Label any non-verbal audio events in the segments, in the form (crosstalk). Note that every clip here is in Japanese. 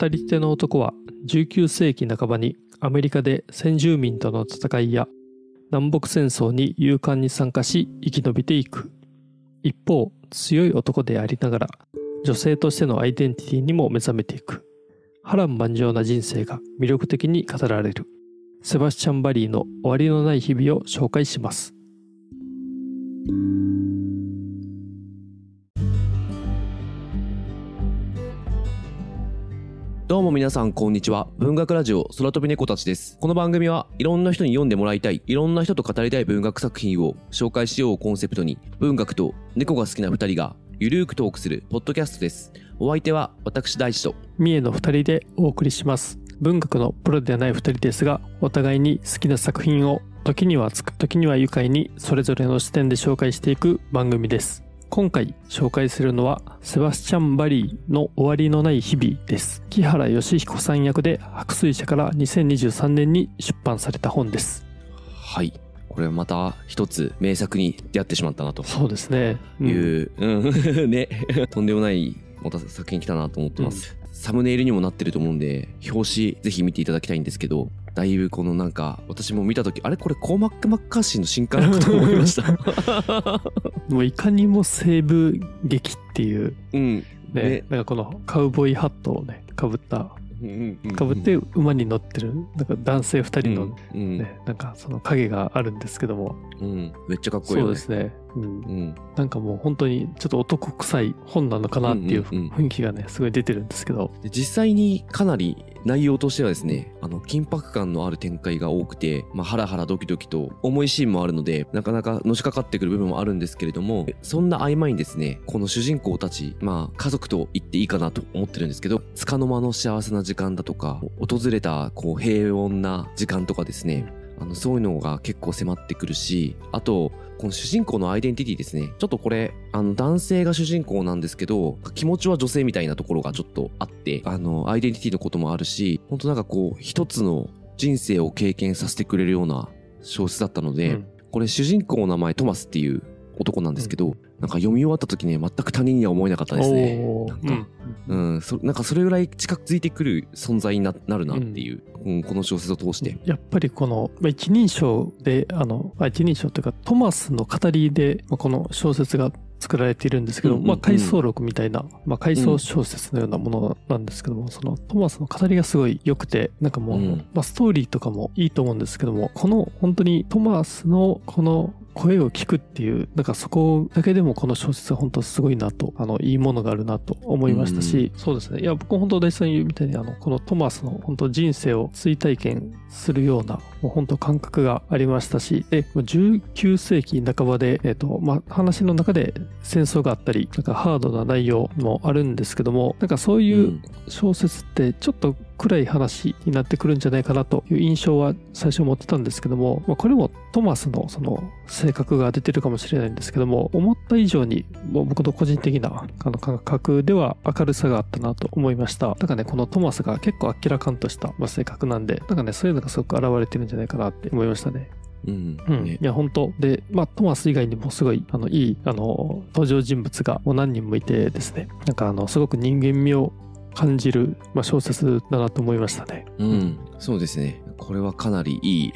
語り手の男は19世紀半ばにアメリカで先住民との戦いや南北戦争に勇敢に参加し生き延びていく。一方、強い男でありながら女性としてのアイデンティティにも目覚めていく。波乱万丈な人生が魅力的に語られる。セバスチャン・バリーの終わりのない日々を紹介します。どうも皆さんこんにちは。文学ラジオ空飛び猫たちです。この番組はいろんな人に読んでもらいたい、いろんな人と語りたい文学作品を紹介しようコンセプトに、文学と猫が好きな二人がゆるーくトークするポッドキャストです。お相手は私大地と三重の二人でお送りします。文学のプロではない二人ですが、お互いに好きな作品を時には熱く時には愉快にそれぞれの視点で紹介していく番組です。今回紹介するのはセバスチャン・バリーの終わりのない日々です。木原義彦さん役で白水社から2023年に出版された本です。はい。これまた一つ名作に出会ってしまったなと。そうですね。いう、うん、(laughs) ね。とんでもないまた作品来たなと思ってます、うん、サムネイルにもなってると思うんで表紙ぜひ見ていただきたいんですけどだいぶこのなんか私も見た時あれ？これコーマック・マッカーシーの新刊かと思いました。(laughs) もういかにも西部劇っていう、うん、ね、ね、なんかこのカウボーイハットをねかぶったかぶって馬に乗ってるなんか男性2人の、ね、うんうん、なんかその影があるんですけども、うん、めっちゃかっこいい、ね、そうですね、うん、うん、なんかもう本当にちょっと男臭い本なのかなっていう雰囲気がねすごい出てるんですけど。実際にかなり内容としてはですね、あの、緊迫感のある展開が多くて、まあ、ハラハラドキドキと重いシーンもあるので、なかなかのしかかってくる部分もあるんですけれども、そんな合間にですね、この主人公たち、まあ、家族と言っていいかなと思ってるんですけど、束の間の幸せな時間だとか、訪れた、こう、平穏な時間とかですね、あの、そういうのが結構迫ってくるし、あと、この主人公のアイデンティティですね。ちょっとこれ、あの、男性が主人公なんですけど、気持ちは女性みたいなところがちょっとあって、あの、アイデンティティのこともあるし、本当なんかこう、一つの人生を経験させてくれるような小説だったので、うん、これ主人公の名前トマスっていう男なんですけど、うん、なんか読み終わった時ね、全く他人には思えなかったですね。なんか、うん、うん、そなんかそれぐらい近づいてくる存在になるなっていう、うん、この小説を通して。やっぱりこの、まあ、一人称で、あの、一人称というか、トマスの語りで、まあ、この小説が作られているんですけど、まあ、回想録みたいな、まあ、回想小説のようなものなんですけども、そのトマスの語りがすごい良くて、なんかもう、まあ、ストーリーとかもいいと思うんですけども、この本当にトマスのこの声を聞くっていう、なんかそこだけでもこの小説は本当すごいなと、あの、いいものがあるなと思いましたし、うん、そうですね。いや、僕本当大地さん言うみたいに、あの、このトマスの本当人生を追体験するような、もう本当感覚がありましたし、で、19世紀半ばで、えっ、ー、と、まあ、話の中で戦争があったり、なんかハードな内容もあるんですけども、なんかそういう小説ってちょっと暗い話になってくるんじゃないかなという印象は最初持ってたんですけども、まあ、これもトマスのその性格が出てるかもしれないんですけども、思った以上にもう僕の個人的なあの感覚では明るさがあったなと思いました。だからね、このトマスが結構明らかんとした性格なんで、なんかね、そういうのがすごく現れてるんじゃないかなって思いましたね。うん。うん。いや、本当で、まあ、トマス以外にもすごい、あの、いい、あの、登場人物がもう何人もいてですね、なんかあの、すごく人間味を感じる、まあ、小説だなと思いましたね。うん、そうですね。これはかなりいい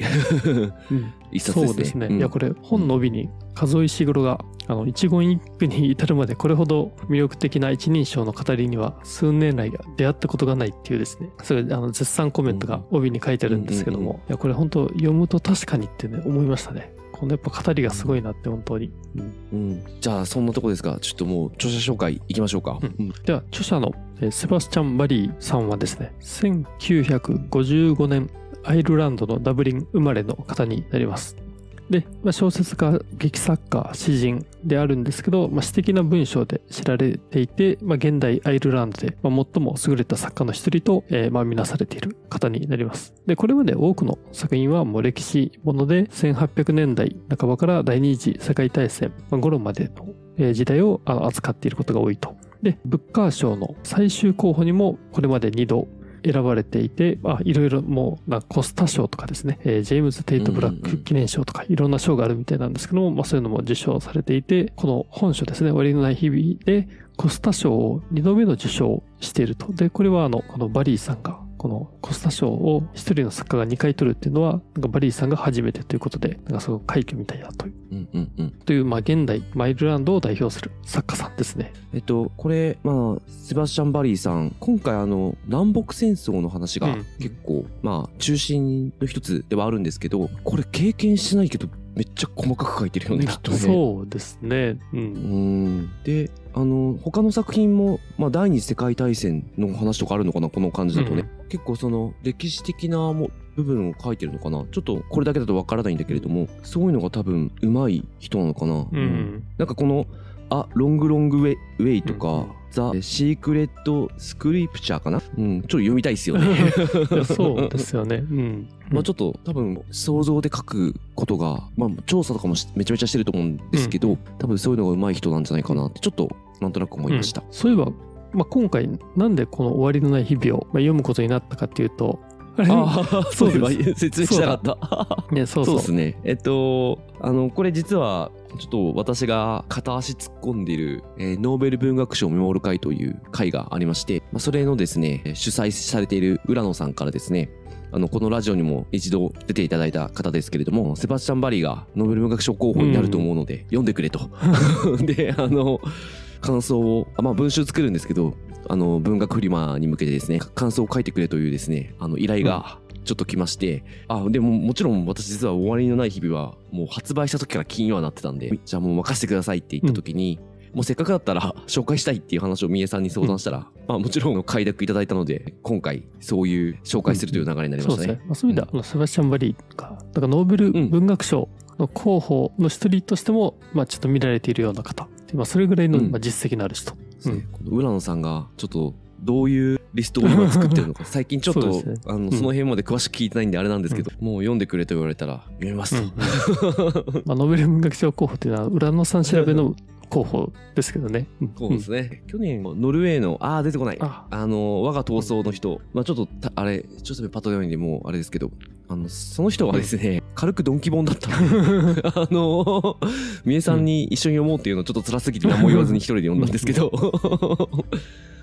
(laughs) 一冊ですね。そうですね。うん、いや、これ、本の帯に、数石黒が、あの、一言一句に至るまでこれほど魅力的な一人称の語りには数年来出会ったことがないっていうですね、それ、あの、絶賛コメントが帯に書いてあるんですけども、いや、これ本当読むと確かにってね、思いましたね。このやっぱ語りがすごいなって本当に、うん、うん、じゃあそんなとこですがちょっともう著者紹介いきましょうか、うん、では著者のセバスチャン・バリーさんはですね1955年アイルランドのダブリン生まれの方になりますで、まあ、小説家、劇作家、詩人であるんですけど、まあ、詩的な文章で知られていて、まあ、現代アイルランドで、最も優れた作家の一人と、えー、まあ、見なされている方になります。で、これまで多くの作品はもう歴史もので、1800年代半ばから第二次世界大戦頃までの時代を扱っていることが多いと。で、ブッカー賞の最終候補にもこれまで2度選ばれていて、まあ、いろいろもう、なコスタ賞とかですね、えー、ジェームズ・テイト・ブラック記念賞とか、いろんな賞があるみたいなんですけども、まあ、そういうのも受賞されていて、この本書ですね、終わりのない日々で、コスタ賞を2度目の受賞していると。で、これはあの、このバリーさんがこのコスタ賞を一人の作家が2回取るっていうのは、なんかバリーさんが初めてということで、なんかすごい快挙みたいだという。うんうんうん。という、まあ現代、マイルランドを代表する作家さんですね。えっと、これ、まあ、セバスチャン・バリーさん、今回あの、南北戦争の話がうん結構、まあ、中心の一つではあるんですけど、これ経験してないけど、めっちゃ細かく書いてるよね、きっとね。そうですね。う。うんん。で、あの、他の作品も、まあ、第二次世界大戦の話とかあるのかな、この感じだとね。結構その、歴史的なも部分を書いてるのかな。ちょっとこれだけだとわからないんだけれども、そういうのが多分、うまい人なのかな。うん。なんかこの、あ、ロングロングウェイウェイとか、うんザ・シークレット・スクリプチャーかな？うん、ちょっと読みたいですよね。(laughs) そうですよね。うん。(laughs) まあちょっと多分想像で書くことが、まあ調査とかもしめちゃめちゃしてると思うんですけど、多分そういうのが上手い人なんじゃないかなってちょっとなんとなく思いました。うんそういえば、まあ、今回なんでこの終わりのない日々を、まあ、読むことになったかっていうと、あれ？ああ、(laughs) そそううです (laughs) 説明しなかった。ね、そうそうう。そですね。えっと、あの、これ実は、ちょっと私が片足突っ込んでいる、えーノーベル文学賞を見守る会という会がありまして、まあ、それのですね、主催されている浦野さんからですね、あの、このラジオにも一度出ていただいた方ですけれども、セバスチャン・バリーがノーベル文学賞候補になると思うので、読んでくれと。(laughs) で、あの、感想を、あまあ文集作るんですけど、あの、文学フリマに向けてですね、感想を書いてくれというですね、あの、依頼がちょっと来まして、あ、でももちろん私実は終わりのない日々は、もう発売した時から気にはなってたんで、じゃあもう任せてくださいって言った時に、もうせっかくだったら (laughs) 紹介したいっていう話を三重さんに相談したら、まあもちろん快諾いただいたので、今回そういう紹介するという流れになりましたね。そうですね。まあ、そういう意味では、セバスチャン・バリーが、だからノーベル文学賞の候補の一人としても、まあ、ちょっと見られているような方。まあ、それぐらいの、うん。まあ、実績のある人。ですね。この浦野さんがちょっとどういうリストを今作ってるのか。最近ちょっとそね。あのん。その辺まで詳しく聞いてないんであれなんですけど、もう読んでくれと言われたら読みますうん。と、(laughs) まあ、ノーベル文学賞候補っていうのは、浦野さん調べの候補ですけどね。うん。そうですね、去年ノルウェーのああ出てこない。あ。あの我が闘争の人、まあちょっとたあれちょっとパッと読んでもうあれですけどあのその人はですね、軽くドンキ本だったあの三重さんに一緒に読もうっていうのちょっと辛すぎて何も言わずに一人で読んだんですけど。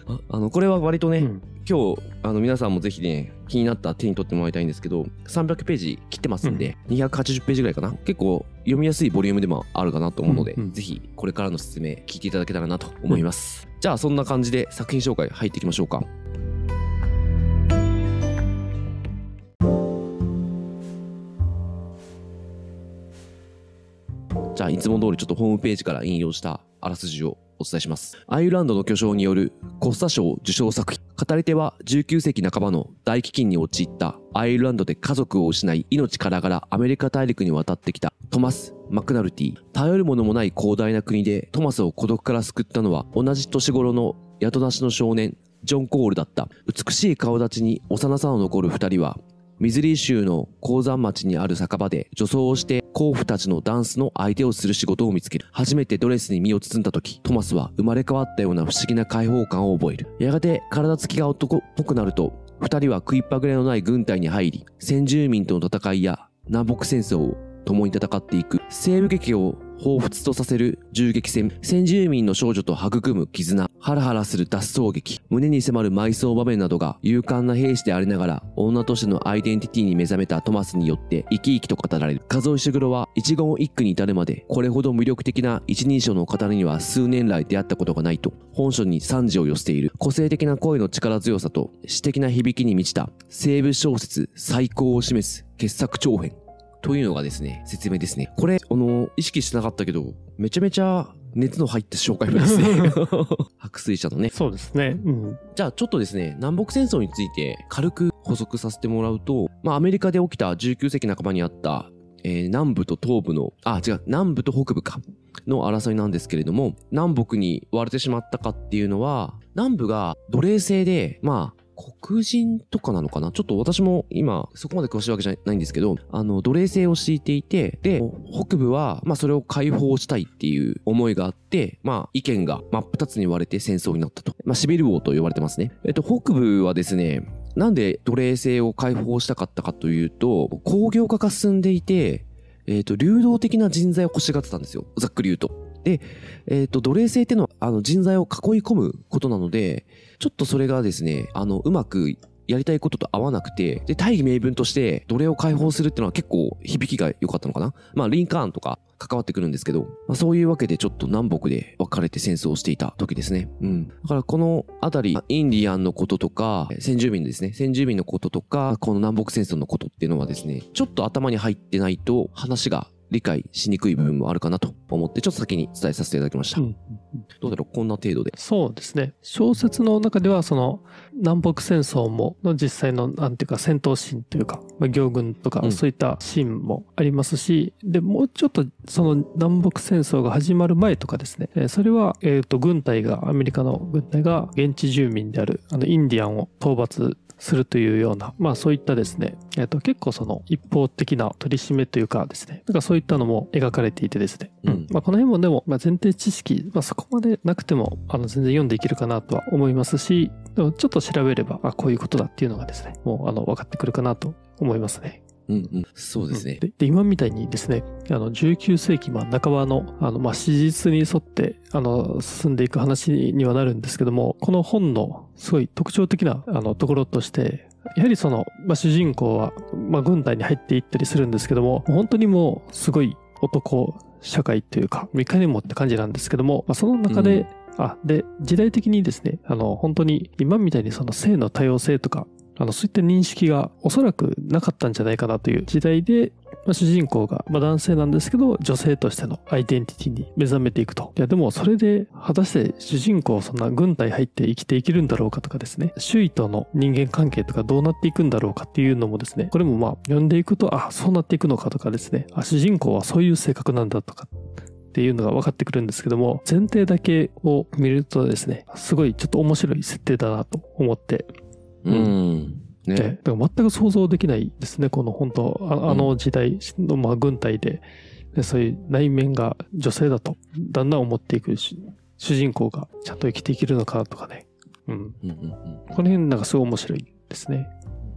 ああのこれは割とね、うん。今日あの皆さんもぜひね気になったら手に取ってもらいたいんですけど300ページ切ってますんで、280ページぐらいかな。結構読みやすいボリュームでもあるかなと思うので、うんうん。ぜひこれからの説明聞いていただけたらなと思います、じゃあそんな感じで作品紹介入っていきましょうかじゃあいつも通りちょっとホームページから引用したあらすじをお伝えします。アイルランドの巨匠によるコスタ賞受賞作品。語り手は19世紀半ばの大飢饉に陥ったアイルランドで家族を失い命からがらアメリカ大陸に渡ってきたトマス・マクナルティ。頼るものもない広大な国でトマスを孤独から救ったのは同じ年頃の宿なしの少年ジョン・コールだった。美しい顔立ちに幼さの残る二人はミズリー州の鉱山町にある酒場で女装をして甲府たちのダンスの相手をする仕事を見つける。初めてドレスに身を包んだ時、トマスは生まれ変わったような不思議な解放感を覚える。やがて体つきが男っぽくなると、二人は食いっぱぐれのない軍隊に入り、先住民との戦いや南北戦争を共に戦っていく。西部劇を彷彿とさせる銃撃戦、先住民の少女と育む絆、ハラハラする脱走劇、胸に迫る埋葬場面などが勇敢な兵士でありながら、女としてのアイデンティティに目覚めたトマスによって生き生きと語られる。数石黒は一言一句に至るまで、これほど魅力的な一人称の語りには数年来出会ったことがないと、本書に賛辞を寄せている。個性的な声の力強さと詩的な響きに満ちた、西部小説最高を示す傑作長編。というのがですね、説明ですね。これ、あの、意識してなかったけど、めちゃめちゃ熱の入った紹介文ですね。(laughs) 白水社のね。そうですね。うん。じゃあちょっとですね、南北戦争について軽く補足させてもらうと、まあアメリカで起きた19世紀半ばにあった、えー南部と東部の、あ、違う、南部と北部か、の争いなんですけれども、南北に割れてしまったかっていうのは、南部が奴隷制で、まあ、黒人とかなのかな？ちょっと私も今そこまで詳しいわけじゃないんですけど、あの、奴隷制を敷いていて、で、北部は、まあそれを解放したいっていう思いがあって、まあ意見が真っ二つに割れて戦争になったと。まあシビル王と呼ばれてますね。えっと、北部はですね、なんで奴隷制を解放したかったかというと、工業化が進んでいて、えっと、流動的な人材を欲しがってたんですよ。ざっくり言うと。で、えっ、と、奴隷制っていうのは、あの、人材を囲い込むことなので、ちょっとそれがですね、あの、うまくやりたいことと合わなくて、で、大義名分として奴隷を解放するっていうのは結構響きが良かったのかなまあ、リンカーンとか関わってくるんですけど、まあ、そういうわけでちょっと南北で分かれて戦争をしていた時ですね。うん。だからこのあたり、インディアンのこととか、先住民ですね。先住民のこととか、この南北戦争のことっていうのはですね、ちょっと頭に入ってないと話が理解しにくい部分もあるかなと思って、ちょっと先に伝えさせていただきました。うん、どうだろう？こんな程度で。そうですね。小説の中では、その、南北戦争も、の実際の、なんていうか、戦闘シーンというか、まあ、行軍とか、そういったシーンもありますし、うん、で、もうちょっと、その南北戦争が始まる前とかですね、えそれは、えっ、ー、と、軍隊が、アメリカの軍隊が、現地住民である、あの、インディアンを討伐するというような、まあそういったですね、えっ、ー、と結構その一方的な取り締めというかですね、なんかそういったのも描かれていてですね、うん、まあこの辺もでも、まあ前提知識、まあそこまでなくても、あの全然読んでいけるかなとは思いますし、でもちょっと調べれば、あ、こういうことだっていうのがですね、もうあの分かってくるかなと思いますね。うんうん、そうですね。で今みたいにですね、あの、19世紀、まあ、半ばの、あの、まあ、史実に沿って、あの、進んでいく話にはなるんですけども、この本のすごい特徴的な、あの、ところとして、やはりその、まあ、主人公は、まあ、軍隊に入っていったりするんですけども、本当にもう、すごい男社会というか、いかにもって感じなんですけども、まあ、その中で、うん。あ、で、時代的にですね、あの、本当に今みたいにその性の多様性とか、あの、そういった認識がおそらくなかったんじゃないかなという時代で、まあ、主人公が、まあ、男性なんですけど、女性としてのアイデンティティに目覚めていくと。いや、でもそれで、果たして主人公そんな軍隊入って生きていけるんだろうかとかですね、周囲との人間関係とかどうなっていくんだろうかっていうのもですね、これもまあ、読んでいくと、あ、そうなっていくのかとかですね、あ、主人公はそういう性格なんだとか、っていうのが分かってくるんですけども、前提だけを見るとですね、すごいちょっと面白い設定だなと思って、うん、うんね、だから全く想像できないですね、この本当、ああの時代のまあ軍隊で、でそういう内面が女性だと、だんだん思っていく主人公がちゃんと生きていけるのかとかね。うん。うんうんうん、この辺なんかすごい面白いですね。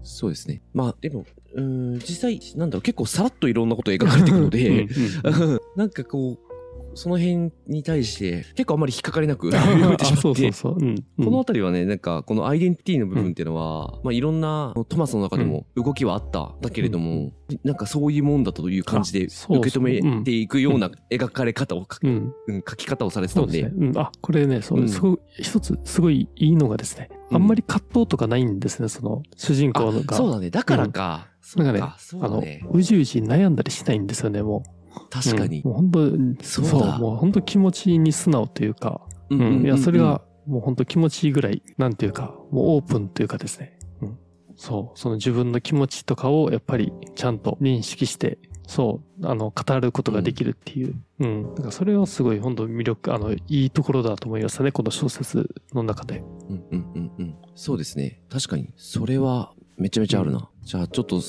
そうですね。まあでも、うん、実際、なんだろう、結構さらっといろんなこと描かれていくので、(laughs) なんかこう、その辺に対して結構あんまり引っかかりなく読め (laughs) てしまって。このあたりはね、なんかこのアイデンティティの部分っていうのは、うん、まあいろんなトマスの中でも動きはあった。だけれども、うん、なんかそういうもんだという感じで受け止めていくような描かれ方を、うん、書き方をされてたので。でね、あ、これね、そう、すごい、一つすごいいいのがですね、あんまり葛藤とかないんですね、その主人公が。そうだね、だからか。なんかね、あの、うじうじ悩んだりしないんですよね、もう。確かに。うん、もう本当そうもう本当気持ちに素直というか、うん、いや、それがもう本当気持ちいいぐらい、なんていうか、もうオープンというかですね。うん、そう、その自分の気持ちとかをやっぱりちゃんと認識して、そう、あの、語ることができるっていう。うん。だからそれはすごい本当魅力、あの、いいところだと思いましたね、この小説の中で。うんうんうんうん。そうですね。確かに。それはめちゃめちゃあるな。うん、じゃあちょっと、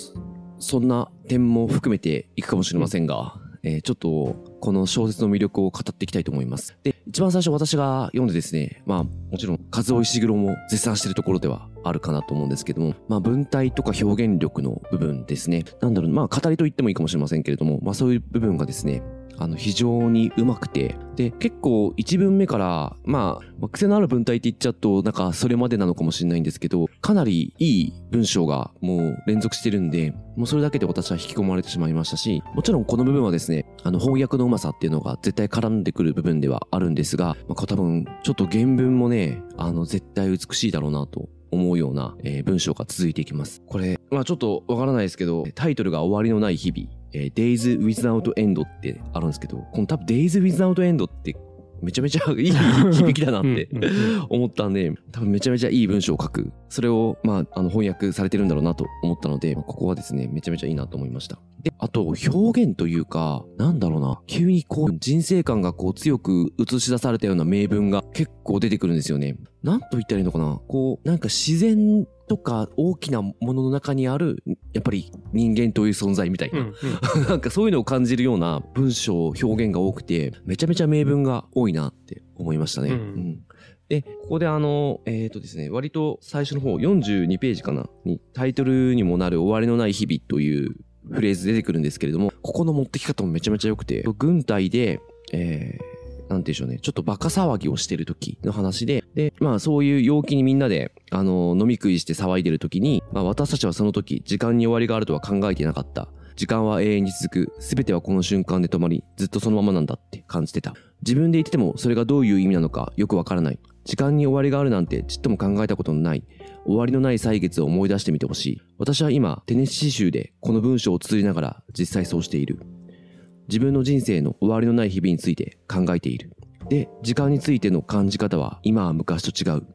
そんな点も含めていくかもしれませんが、えー、ちょっとこの小説の魅力を語っていきたいと思います。で、一番最初私が読んでですね、まあもちろん和尾石黒も絶賛してるところではあるかなと思うんですけども、まあ文体とか表現力の部分ですね。なんだろう、まあ語りと言ってもいいかもしれませんけれども、まあそういう部分がですね、あの、非常にうまくて、で、結構一文目から、まあ、癖のある文体って言っちゃうと、なんかそれまでなのかもしれないんですけど、かなりいい文章がもう連続してるんで、もうそれだけで私は引き込まれてしまいましたし、もちろんこの部分はですね、あの、翻訳のうまさっていうのが絶対絡んでくる部分ではあるんですが、まあ、多分、ちょっと原文もね、あの、絶対美しいだろうなと思うような、えー、文章が続いていきます。これ、まあちょっとわからないですけど、タイトルが終わりのない日々、えー、Days Without End ってあるんですけど、この多分 Days Without End ってめちゃめちゃ (laughs) いい響きだなって思ったんで、多分めちゃめちゃいい文章を書く。それを、まあ、あの翻訳されてるんだろうなと思ったので、ここはですね、めちゃめちゃいいなと思いました。で、あと、表現というか、なんだろうな、急にこう、人生観がこう、強く映し出されたような名文が結構出てくるんですよね。なんと言ったらいいのかなこう、なんか自然とか大きなものの中にある、やっぱり人間という存在みたいな、うんうん、(laughs) なんかそういうのを感じるような文章、表現が多くて、めちゃめちゃ名文が多いなって思いましたね。うん、うん。で、ここであの、えっ、ー、とですね、割と最初の方、42ページかなに、タイトルにもなる終わりのない日々というフレーズ出てくるんですけれども、ここの持ってき方もめちゃめちゃ良くて、軍隊で、えなんていうんでしょうね、ちょっとバカ騒ぎをしてる時の話で、で、まあそういう陽気にみんなで、あの、飲み食いして騒いでる時に、まあ私たちはその時、時間に終わりがあるとは考えてなかった。時間は永遠に続く。すべてはこの瞬間で止まり、ずっとそのままなんだって感じてた。自分で言っててもそれがどういう意味なのかよくわからない。時間に終わりがあるなんてちっとも考えたことのない。終わりのない歳月を思い出してみてほしい。私は今、テネシー州でこの文章を綴りながら実際そうしている。自分の人生の終わりのない日々について考えている。で、時間についての感じ方は今は昔と違う。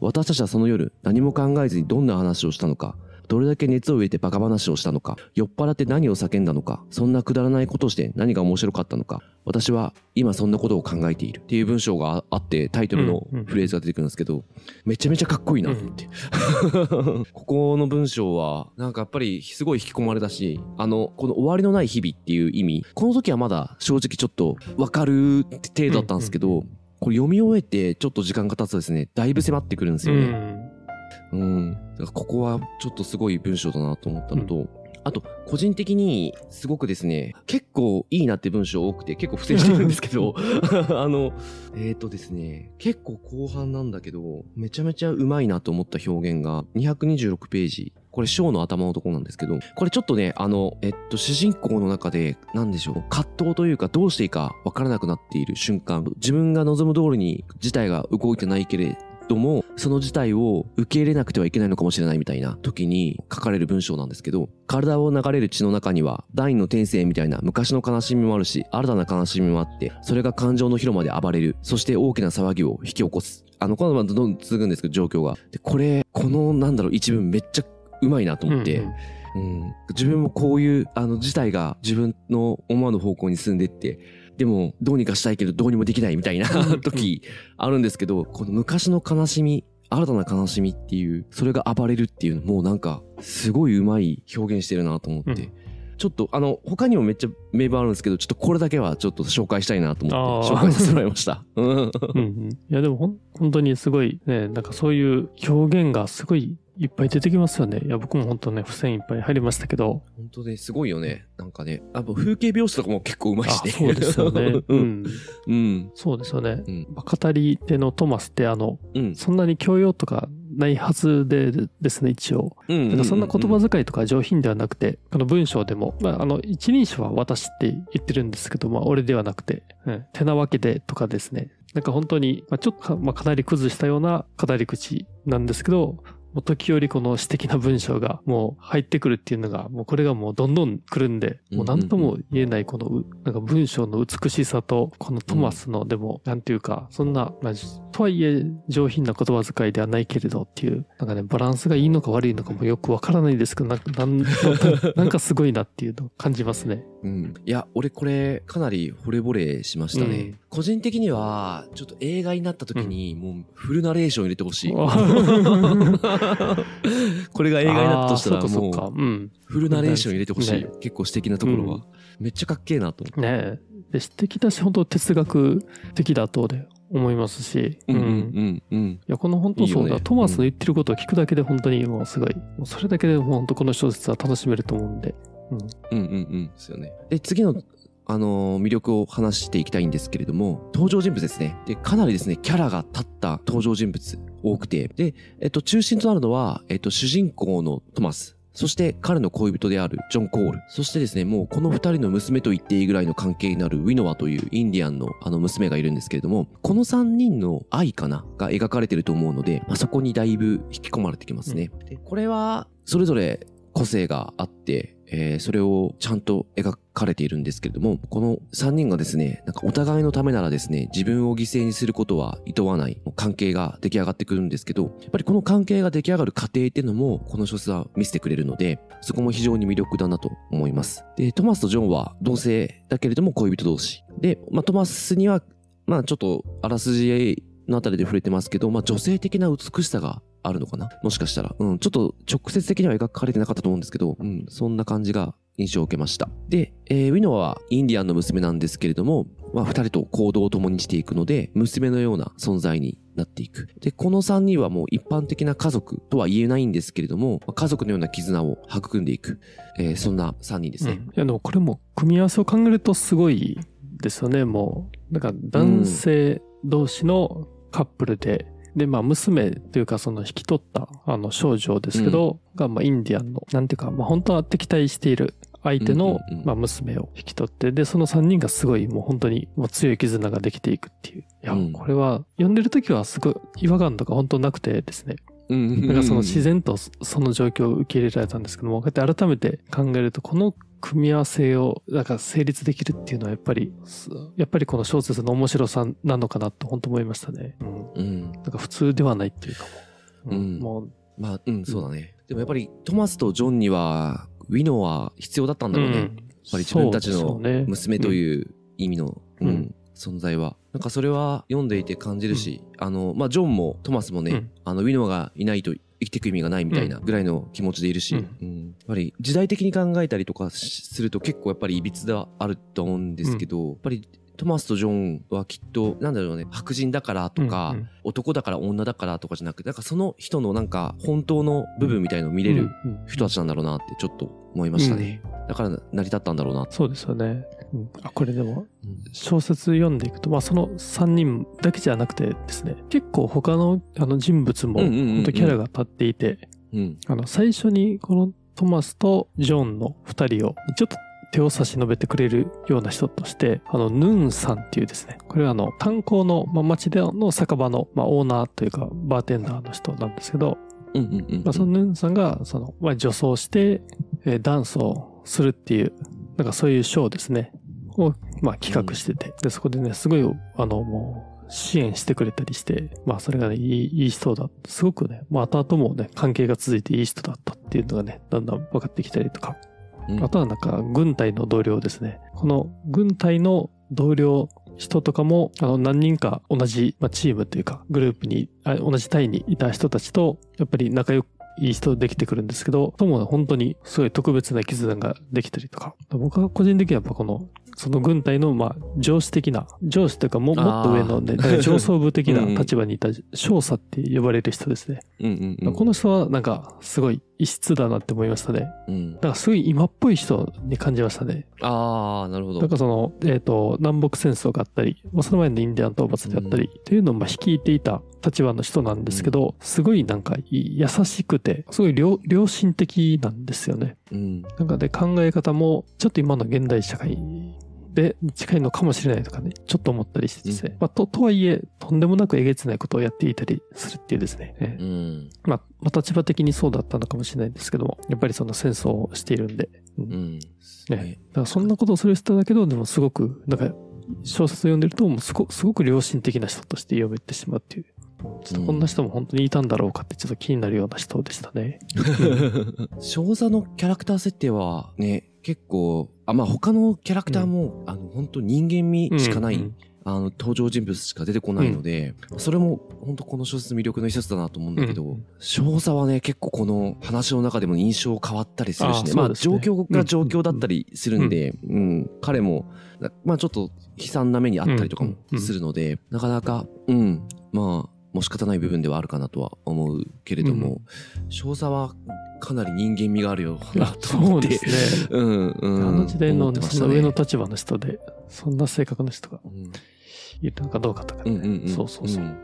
私たちはその夜何も考えずにどんな話をしたのか、どれだけ熱を入れてバカ話をしたのか、酔っ払って何を叫んだのか、そんなくだらないことをして何が面白かったのか、私は今そんなことを考えているっていう文章があってタイトルのフレーズが出てくるんですけど、めちゃめちゃかっこいいなと思って。(laughs) ここの文章はなんかやっぱりすごい引き込まれたし、あの、この終わりのない日々っていう意味、この時はまだ正直ちょっとわかる程度だったんですけど、これ読み終えてちょっと時間が経つとですね、だいぶ迫ってくるんですよね。うん。だからここはちょっとすごい文章だなと思ったのと、うん、あと、個人的にすごくですね、結構いいなって文章多くて結構付箋してるんですけど、(laughs) あの、えっ、ー、とですね、結構後半なんだけど、めちゃめちゃうまいなと思った表現が226ページ。これ、章の頭のところなんですけど、これちょっとね、あの、えっと、主人公の中で、なんでしょう、葛藤というか、どうしていいかわからなくなっている瞬間、自分が望む通りに事態が動いてないけれども、その事態を受け入れなくてはいけないのかもしれないみたいな時に書かれる文章なんですけど、体を流れる血の中には、第二の天性みたいな昔の悲しみもあるし、新たな悲しみもあって、それが感情の広間で暴れる。そして大きな騒ぎを引き起こす。あの、このままどんどん続くんですけど、状況が。で、これ、この、なんだろう、一文めっちゃうまいなと思って、うんうんうん、自分もこういうあの事態が自分の思わぬ方向に進んでってでもどうにかしたいけどどうにもできないみたいな (laughs) 時あるんですけど、この昔の悲しみ、新たな悲しみっていう、それが暴れるっていうのもなんかすごいうまい表現してるなと思って。うん。ちょっとあの他にもめっちゃ名簿あるんですけどちょっとこれだけはちょっと紹介したいなと思って紹介させてもらいました。うんうん、いやでもほん本当にすごいねなんかそういう表現がすごいいっぱい出てきますよね。いや、僕も本当ね、付箋いっぱい入りましたけど。本当ね、すごいよね。なんかね、あ風景描写とかも結構うまいしね。そうですよね。(laughs) うん。うん。そうですよね。うん、語り手のトマスって、あの、うん、そんなに教養とかないはずでですね、一応。うん。そんな言葉遣いとか上品ではなくて、この文章でも、まあ、あの、一人称は私って言ってるんですけど、まあ、俺ではなくて、うん、手なわけでとかですね。なんか本当に、まあ、ちょっとまあ、かなり崩したような語り口なんですけど、もう時折この詩的な文章がもう入ってくるっていうのが、もうこれがもうどんどん来るんで、もう何とも言えないこの、なんか文章の美しさと、このトマスのでも、なんていうか、そんな、まあ、とはいえ上品な言葉遣いではないけれどっていう、なんかね、バランスがいいのか悪いのかもよくわからないですけど、なんか、(laughs) なんかすごいなっていうのを感じますね。うん。いや、俺これかなり惚れ惚れしましたね。うん、個人的には、ちょっと映画になった時に、もうフルナレーション入れてほしい。(laughs) これが映画になったとしたらもう、フルナレーション入れてほしい、ね、結構詩的なところは。うん、めっちゃかっけえなと思って。ねで詩的だし、本当哲学的だとで思いますし。うん。うん、うん。いや、この本当そうだ、ね、トマスの言ってることを聞くだけで本当にもうすごい、それだけでも本当この小説は楽しめると思うんで。うん。うんうんうん。ですよね。で、次のあのー、魅力を話していきたいんですけれども、登場人物ですね。で、かなりですね、キャラが立った登場人物多くて、で、えっと、中心となるのは、えっと、主人公のトマス。そして彼の恋人であるジョン・コール。そしてですね、もうこの二人の娘と言っていいぐらいの関係になるウィノアというインディアンのあの娘がいるんですけれども、この三人の愛かなが描かれてると思うので、まあ、そこにだいぶ引き込まれてきますね。うん、でこれは、それぞれ個性があって、えー、それをちゃんと描かれているんですけれども、この3人がですね、なんかお互いのためならですね、自分を犠牲にすることは厭わない関係が出来上がってくるんですけど、やっぱりこの関係が出来上がる過程っていうのも、この小説は見せてくれるので、そこも非常に魅力だなと思います。で、トマスとジョンは同性だけれども恋人同士。で、まあ、トマスには、まあちょっとあらすじのあたりで触れてますけど、まあ女性的な美しさがあるのかな？もしかしたら。うん、ちょっと直接的には描かれてなかったと思うんですけど、うん、そんな感じが印象を受けました。で、えー、ウィノはインディアンの娘なんですけれども、まあ二人と行動を共にしていくので、娘のような存在になっていく。で、この三人はもう一般的な家族とは言えないんですけれども、家族のような絆を育んでいく。えー、そんな三人ですね。うん、いや、でもこれも組み合わせを考えるとすごいですよね、もう。なんか男性同士のカップルで、で、まあ、娘というか、その引き取った、あの、少女ですけど、が、まあ、インディアンの、なんていうか、まあ、本当は敵対している相手の、うんうんうんまあ、娘を引き取って、で、その3人がすごい、もう本当に、もう強い絆ができていくっていう。いや、うんこれは、読んでる時はすごい違和感とか本当なくてですね。うんなんかその自然とそその状況を受け入れられたんですけども、こうやって改めて考えると、この組み合わせを、なんか成立できるっていうのはやっぱり、すやっぱりこの小説の面白さなのかなと本当思いましたね。うん。うんなんか普通ではないっていうかも。う。うん。もう、まあうんそうだね、でもやっぱりトマスとジョンにはウィノは必要だったんだろうね、やっぱり自分たちの娘とういう意味の、うんうん。存在は。なんかそれは読んでいて感じるし、あのまあジョンもトマスもね、うん。あのウィノがいないと生きていく意味がないみたいなぐらいの気持ちでいるし、ううん。んやっぱり時代的に考えたりとかしすると結構やっぱりいびつではあると思うんですけど、やっぱりトマスとジョンはきっとなんだろうね白人だからとか、うんうん。男だから女だからとかじゃなくてなんかその人のなんか本当の部分みたいのを見れるうんうん人たちなんだろうなってちょっと思いましたね、だから成り立ったんだろうな。そうですよね。うん。あ、これでも、うん。小説読んでいくと、まあその3人だけじゃなくてですね、結構他のあの人物も、うんうんうんうん。本当キャラが立っていて、うん。あの、最初にこのトマスとジョンの二人をちょっと手を差し伸べてくれるような人として、あの、ヌーンさんっていうですね、これはあの、炭鉱の、まあ、町での酒場の、まあ、オーナーというか、バーテンダーの人なんですけど、うんうんうんまあ、そのヌーンさんが、その、まあ、女装して、えーダンスをするっていう、なんかそういうショーですね、を、まあ、企画してて、で、そこでね、すごい、あの、もう、支援してくれたりして、まあ、それがね、いい、いい人だ。すごくね、まあ、後々もね、関係が続いていい人だったっていうのがね、だんだん分かってきたりとか、うんあとはなんか、軍隊の同僚ですね。この軍隊の同僚人とかも、あの、何人か同じ、まあ、チームというか、グループに、あ同じ隊にいた人たちと、やっぱり仲良く、いい人できてくるんですけど、とも本当にすごい特別な絆ができたりとか。僕は個人的にはやっぱこの、その軍隊の、まあ、上司的な、上司というかも、もっと上のね、(laughs) 上層部的な立場にいた少佐って呼ばれる人ですね。うんうんうんこの人はなんか、すごい異質だなって思いましたね。うんなんかすごい今っぽい人に感じましたね。ああなるほどなんかその、えっ、と、南北戦争があったり、まあその前のインディアン討伐であったり、っていうのをまあ率いていた立場の人なんですけど、すごいなんかい優しくて、すごい良良心的なんですよね。うん。なんかで考え方も、ちょっと今の現代社会で近いのかもしれないとかね、ちょっと思ったりしてですね。まあと、とはいえ、とんでもなくえげつないことをやっていたりするっていうですね。ええ。うん。まあ、まあ立場的にそうだったのかもしれないんですけども、やっぱりその戦争をしているんで、うん。うん。ね、だからそんなことをする人だけど、でもすごく、なんか、小説を読んでると、もうすごすごく良心的な人として読めてしまうっていう。ちょっとこんな人も本当にいたんだろうかってちょっと気になるような人でしたね。(laughs) 少座のキャラクター設定はね結構あまあ他のキャラクターも、あの本当人間味しかない、うんうん。あの登場人物しか出てこないので、それも本当この小説の魅力の一つだなと思うんだけど、うん少佐はね結構この話の中でも印象変わったりするしね。まああそうですね。状況が状況だったりするんで、うん彼もなまあちょっと悲惨な目にあったりとかもするので、なかなかうんまあもう仕方ない部分ではあるかなとは思うけれども、少佐はかなり人間味があるよなあと思ってそうですね。うんうん、あの時代の、ね、その上の立場の人で、そんな性格の人がうんいるのかどうかとかね。うんうんうんそうそうそう。んうん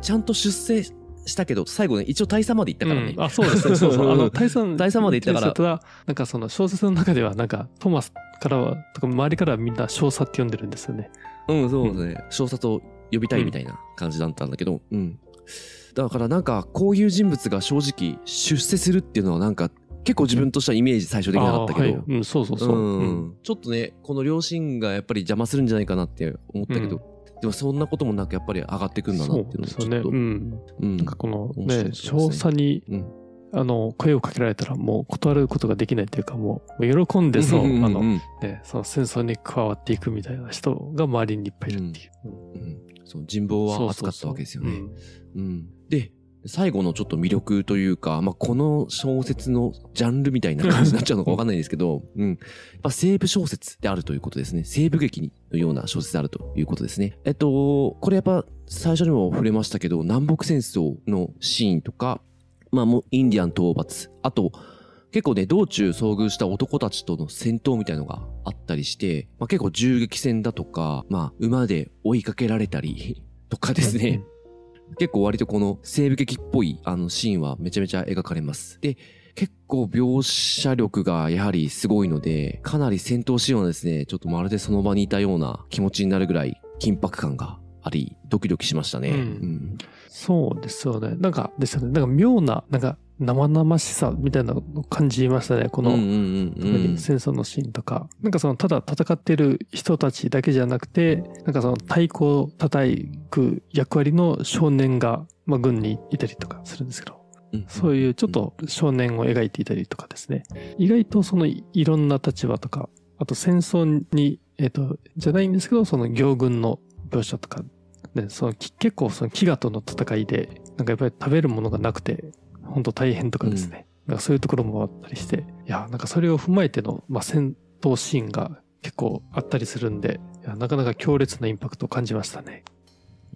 ちゃんと出世したけど最後ね一応大佐まで行ったからね、うんあ、そうですね。そうそう。(laughs) あの、大佐、大佐まで行ったからただ、なんかその小説の中では、なんか、トマスからは、とか周りからはみんな少佐って呼んでるんですよね。うん、そうですね。少佐と呼びたいみたいな感じだったんだけど、うん。だからなんか、こういう人物が正直出世するっていうのはなんか、結構自分としてはイメージ最初できなかったけど、うん、そうそうそう。うん。うん。ちょっとね、この両親がやっぱり邪魔するんじゃないかなって思ったけど、でもそんなこともなくやっぱり上がってくんだなっていうの。をちょっと、うん。うん。なんかこのね、少佐に、うん。あの、声をかけられたらもう断ることができないというか、もう、喜んでそう、んんんあの、ね、その戦争に加わっていくみたいな人が周りにいっぱいいるっていう。そう人望は厚かったわけですよね。そうそううん、で最後のちょっと魅力というか、まあ、この小説のジャンルみたいな感じになっちゃうのかわかんないですけど、(laughs) うん、やっぱ西部小説であるということですね。西部劇のような小説であるということですね。えっとこれやっぱ最初にも触れましたけど南北戦争のシーンとか、まあ、もうインディアン討伐あと結構ね、道中遭遇した男たちとの戦闘みたいのがあったりして、まあ、結構銃撃戦だとか、まあ、馬で追いかけられたり (laughs) とかですね。結構割とこの西部劇っぽいあのシーンはめちゃめちゃ描かれます。で、結構描写力がやはりすごいので、かなり戦闘シーンはですね、ちょっとまるでその場にいたような気持ちになるぐらい緊迫感があり、ドキドキしましたね。うん、うん、そうですよね。なんかですよね。なんか妙な、なんか生々しさみたいなのを感じましたね。この、特に戦争のシーンとか。なんかその、ただ戦ってる人たちだけじゃなくて、なんかその太鼓を叩く役割の少年が、まあ、軍にいたりとかするんですけど、そういうちょっと少年を描いていたりとかですね。意外とそのいろんな立場とか、あと戦争に、えっ、ー、と、じゃないんですけど、その行軍の描写とか、ね、その結構その飢餓との戦いで、なんかやっぱり食べるものがなくて、本当大変とかですね。うん、なんかそういうところもあったりして、いや、なんかそれを踏まえての、まあ、戦闘シーンが結構あったりするんで、いやなかなか強烈なインパクトを感じましたね。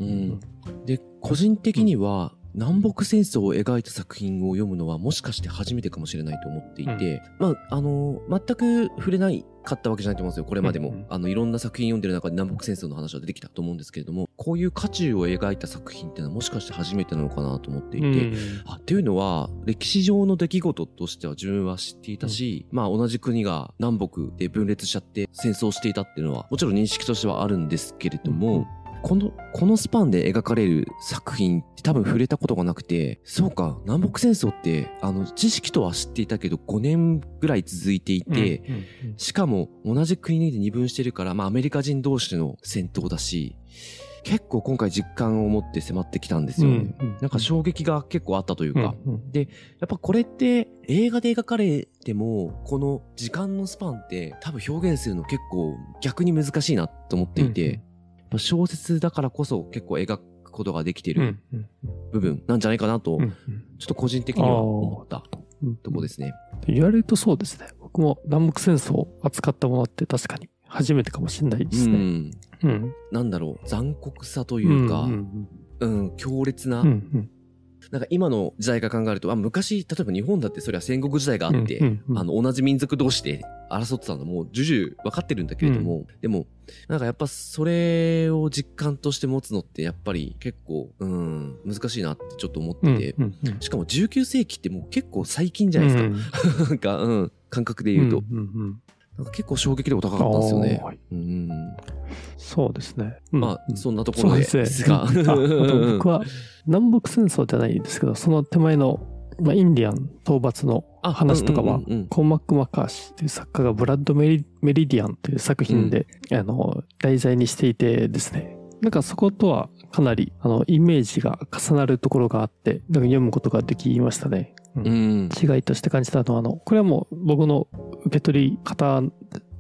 うん。で、個人的には、南北戦争を描いた作品を読むのはもしかして初めてかもしれないと思っていて、うん、まあ、あの、全く触れないかったわけじゃないと思うんですよ、これまでも。うんうん、あの、いろんな作品読んでる中で南北戦争の話は出てきたと思うんですけれども、こういう渦中を描いた作品っていうのはもしかして初めてなのかなと思っていて、うん、あ、っていうのは、歴史上の出来事としては自分は知っていたし、うん、まあ同じ国が南北で分裂しちゃって戦争していたっていうのは、もちろん認識としてはあるんですけれども、うんこの、このスパンで描かれる作品って多分触れたことがなくて、そうか、南北戦争って、あの、知識とは知っていたけど5年ぐらい続いていて、しかも同じ国で二分してるから、まあアメリカ人同士の戦闘だし、結構今回実感を持って迫ってきたんですよね。うんうん、なんか衝撃が結構あったというか。うんうん、で、やっぱこれって映画で描かれても、この時間のスパンって多分表現するの結構逆に難しいなと思っていて、うんうん小説だからこそ結構描くことができてる部分なんじゃないかなと、ちょっと個人的には思ったとこですね。言われるとそうですね。僕も南北戦争を扱ったものって確かに初めてかもしれないですね。うん。うん、なんだろう、残酷さというか、うん、うん、強烈な、うんうんなんか今の時代が考えると、あ、昔、例えば日本だってそれは戦国時代があって、うんうんうん、あの、同じ民族同士で争ってたのも、重々分かってるんだけれども、うん、でも、なんかやっぱそれを実感として持つのってやっぱり結構、うん、難しいなってちょっと思ってて、うんうんうん、しかも19世紀ってもう結構最近じゃないですか。うん、(laughs) なんか、うん、感覚で言うと。うんうんうんなんか結構衝撃度高かったんですよね。うん、そうですね。まあ、そんなところで。すが。僕は (laughs) 南北戦争じゃないんですけど、その手前の、まあ、インディアン討伐の話とかは、コーマック・マッカーシーという作家がブラッドメリ・メリディアンという作品で、うん、あの、題材にしていてですね、なんかそことはかなり、あの、イメージが重なるところがあって、読むことができましたね。うん、違いとして感じたのは、あの、これはもう僕の受け取り方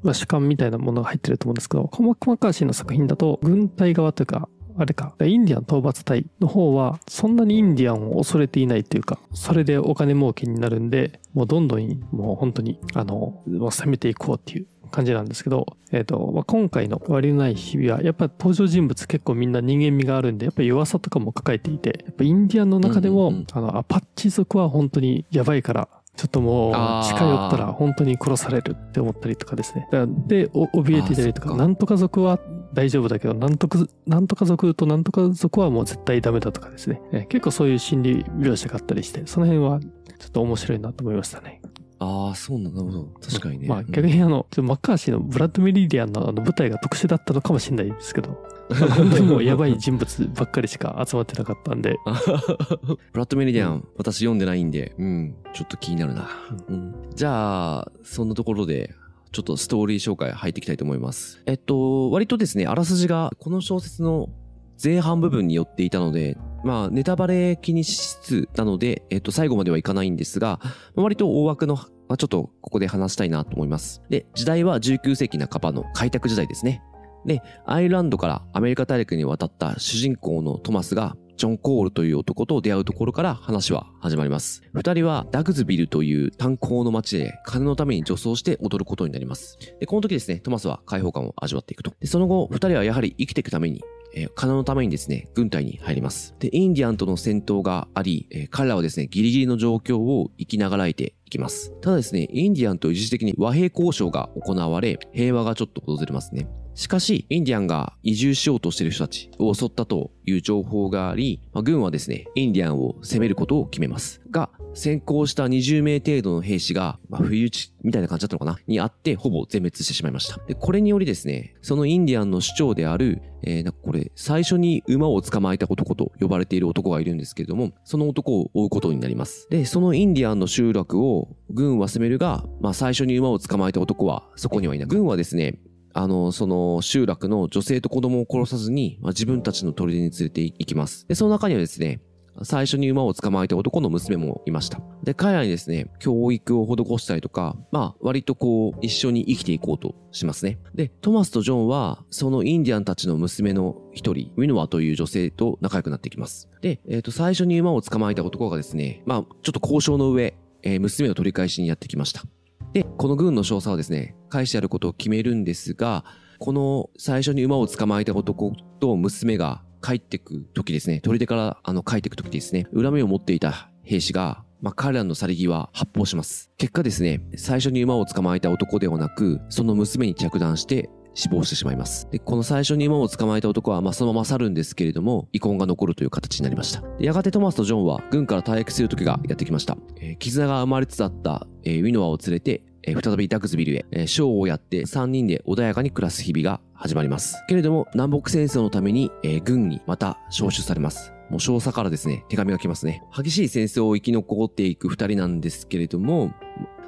まあ、主観みたいなものが入ってると思うんですけど、コマック・マッカーシーの作品だと、軍隊側というか、あれか、インディアン討伐隊の方は、そんなにインディアンを恐れていないというか、それでお金儲けになるんで、もうどんどん、もう本当に、あの、攻めていこうっていう感じなんですけど、えっ、ー、と、まあ、今回の終わりのない日々は、やっぱ登場人物結構みんな人間味があるんで、やっぱ弱さとかも抱えていて、やっぱインディアンの中でも、うんうんうん、あの、アパッチ族は本当にやばいから、ちょっともう近寄ったら本当に殺されるって思ったりとかですね。で、怯えていたりとか、なんとか族は大丈夫だけど、なんとか、なんとか族となんとか族はもう絶対ダメだとかですね。結構そういう心理描写があったりして、その辺はちょっと面白いなと思いましたね。ああ、そうなんだ。確かにね。まあ逆にあの、マッカーシーのブラッド・メリディアンのあの舞台が特殊だったのかもしれないですけど、(laughs) 本当にもうやばい人物ばっかりしか集まってなかったんで。(laughs) ブラッド・メリディアン、うん、私読んでないんで、うん、ちょっと気になるな。うん、じゃあ、そんなところで、ちょっとストーリー紹介入っていきたいと思います。えっと、割とですね、あらすじがこの小説の前半部分によっていたので、まあ、ネタバレ気にしつつなので、えっと、最後まではいかないんですが、割と大枠の、まあ、ちょっとここで話したいなと思います。で、時代は19世紀半ばの開拓時代ですね。で、アイルランドからアメリカ大陸に渡った主人公のトマスが、ジョン・コールという男と出会うところから話は始まります。二人はダグズビルという炭鉱の町で金のために女装して踊ることになります。で、この時ですね、トマスは解放感を味わっていくと。で、その後、二人はやはり生きていくためにえ、金のためにですね、軍隊に入ります。で、インディアンとの戦闘があり、え、彼らはですね、ギリギリの状況を生きながらえていきます。ただですね、インディアンと一時的に和平交渉が行われ、平和がちょっと訪れますね。しかし、インディアンが移住しようとしている人たちを襲ったという情報があり、まあ、軍はですね、インディアンを攻めることを決めます。が、先行した20名程度の兵士が、まあ、不意打ちみたいな感じだったのかな？にあって、ほぼ全滅してしまいました。で、これによりですね、そのインディアンの首長である、えー、なんかこれ、最初に馬を捕まえた男と呼ばれている男がいるんですけれども、その男を追うことになります。で、そのインディアンの集落を軍は攻めるが、まあ、最初に馬を捕まえた男はそこにはいない。軍はですね、あの、その集落の女性と子供を殺さずに、まあ、自分たちの砦に連れて行きます。で、その中にはですね、最初に馬を捕まえた男の娘もいました。で、彼らにですね、教育を施したりとか、まあ、割とこう、一緒に生きていこうとしますね。で、トマスとジョンは、そのインディアンたちの娘の一人、ウィノアという女性と仲良くなっていきます。で、えっ、と、最初に馬を捕まえた男がですね、まあ、ちょっと交渉の上、えー娘を取り返しにやってきました。で、この軍の少佐はですね、返してやることを決めるんですが、この最初に馬を捕まえた男と娘が帰ってく時ですね、砦からあの帰ってく時ですね、恨みを持っていた兵士が、まあ、彼らの去り際発砲します。結果ですね、最初に馬を捕まえた男ではなく、その娘に着弾して死亡してしまいます。で、この最初に馬を捕まえた男は、まあ、そのまま去るんですけれども、遺恨が残るという形になりました。やがてトマスとジョンは軍から退役する時がやってきました。えー絆が生まれつつあった、えーウィノアを連れて、えー再びダグズビルへ、えーショーをやって3人で穏やかに暮らす日々が始まります。けれども、南北戦争のために、えー軍にまた招集されます。もう少佐からですね、手紙が来ますね。激しい戦争を生き残っていく二人なんですけれども、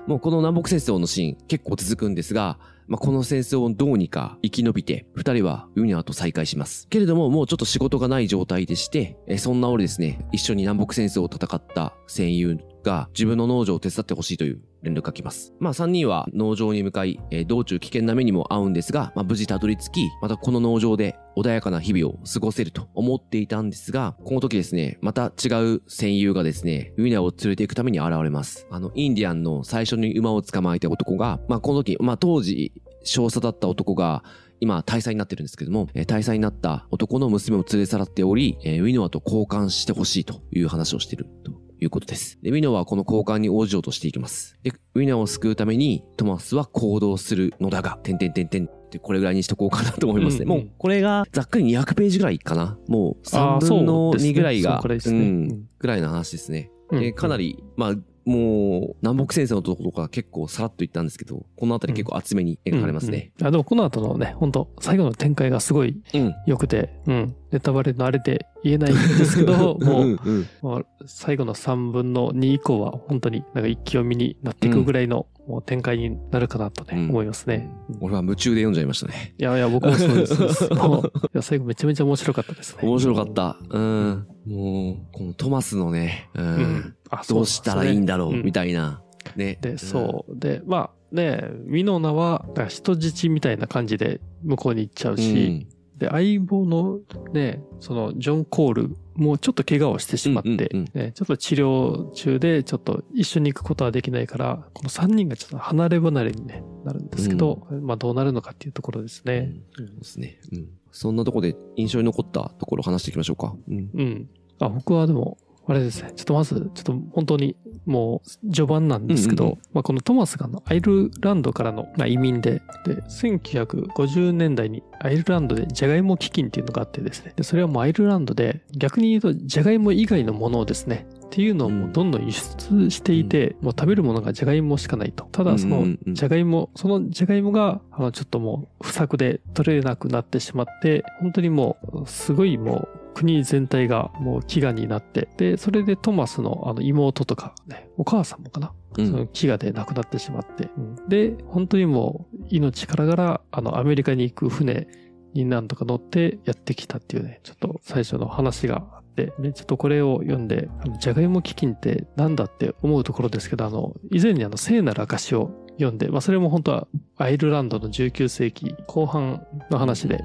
もうこの南北戦争のシーン結構続くんですが、まあ、この戦争をどうにか生き延びて、二人はウニャと再会します。けれども、もうちょっと仕事がない状態でして、えそんな俺ですね、一緒に南北戦争を戦った戦友が自分の農場を手伝ってほしいという連絡が来ます。まあ3人は農場に向かい、えー道中危険な目にも遭うんですが、まあ無事たどり着き、またこの農場で穏やかな日々を過ごせると思っていたんですが、この時ですね、また違う戦友がですね、ウィナーを連れて行くために現れます。あの、インディアンの最初に馬を捕まえた男が、まあこの時、まあ当時、少佐だった男が、今、大佐になってるんですけども、えー大佐になった男の娘を連れ去っており、えーウィノアと交換してほしいという話をしているということです。で、ウィノアはこの交換に応じようとしていきます。で、ウィノアを救うために、トマスは行動するのだが、てんてんてんてんってこれぐらいにしとこうかなと思いますね。うんうんもう、これがざっくり200ページぐらいかな。もう3あー分のそうですね2ぐらいが、そのくらいですねうんうんぐらいの話ですね。うかなり、まあ、もう、南北戦争のところとか結構さらっと言ったんですけど、このあたり結構厚めに描かれますね。うんうんあでもこの後のね、本当最後の展開がすごいうん。良くて、うん。ネタバレのあれで言えないんですけど、(laughs) もう、んうんもう最後の3分の2以降は本当になんか一気読みになっていくぐらいの、もう展開になるかなとね、うん思いますね。うん俺は夢中で読んじゃいましたね。いやいや、僕もそうです。(laughs) もういや最後めちゃめちゃ面白かったですね。面白かった。うん。もう、このトマスのね、ううん。どうしたらいいんだろう、みたいな。ね。で、そう。で、まあね、ウィノナは、人質みたいな感じで向こうに行っちゃううん。し、で、相棒のね、その、ジョン・コールもちょっと怪我をしてしまって、うんうんうんね、ちょっと治療中で、ちょっと一緒に行くことはできないから、この3人がちょっと離れ離れに、ね、なるんですけど、まあどうなるのかっていうところですうんね。そうですね。うん。そんなとこで印象に残ったところを話していきましょうか。うん。うん。あ、僕はでも、あれですね。ちょっとまず、ちょっと本当にもう序盤なんですけど、うんうんまあこのトマスがアイルランドからのまあ移民で、で、1950年代にアイルランドでジャガイモ基金っていうのがあってですね。で、それはもうアイルランドで逆に言うとジャガイモ以外のものをですね、っていうのをもうどんどん輸出していて、もう食べるものがジャガイモしかないと。ただそのうんうんうんジャガイモ、そのジャガイモが、あの、ちょっともう不作で取れなくなってしまって、本当にもう、すごいもう、国全体がもう飢餓になって、で、それでトマスのあの妹とかね、お母さんもかな、うん。その飢餓で亡くなってしまって、で、本当にもう命からがら、あの、アメリカに行く船になんとか乗ってやってきたっていうね、ちょっと最初の話があって、ね、ちょっとこれを読んで、あのジャガイモ基金ってなんだって思うところですけど、あの、以前にあの、聖なる証を読んで、まあ、それも本当はアイルランドの19世紀後半の話で、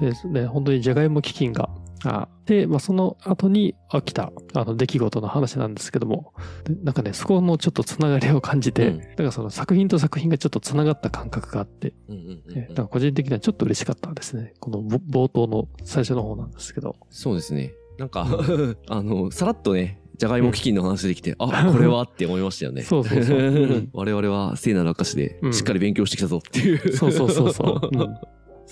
で、ね、本当にジャガイモ基金が、あで、まあ、その後に起きた、あの、出来事の話なんですけども、でなんかね、そこのちょっとつながりを感じて、うんだからその作品と作品がちょっとつながった感覚があって、うんから個人的にはちょっと嬉しかったですね。このぼ冒頭の最初の方なんですけど。そうですね。なんか、(laughs) あの、さらっとね、じゃがいも基金の話できて、あ、これはって思いましたよね。(laughs) そうそうそううん (laughs) 我々は聖なる証でうんしっかり勉強してきたぞっていう。そうそうそうそう。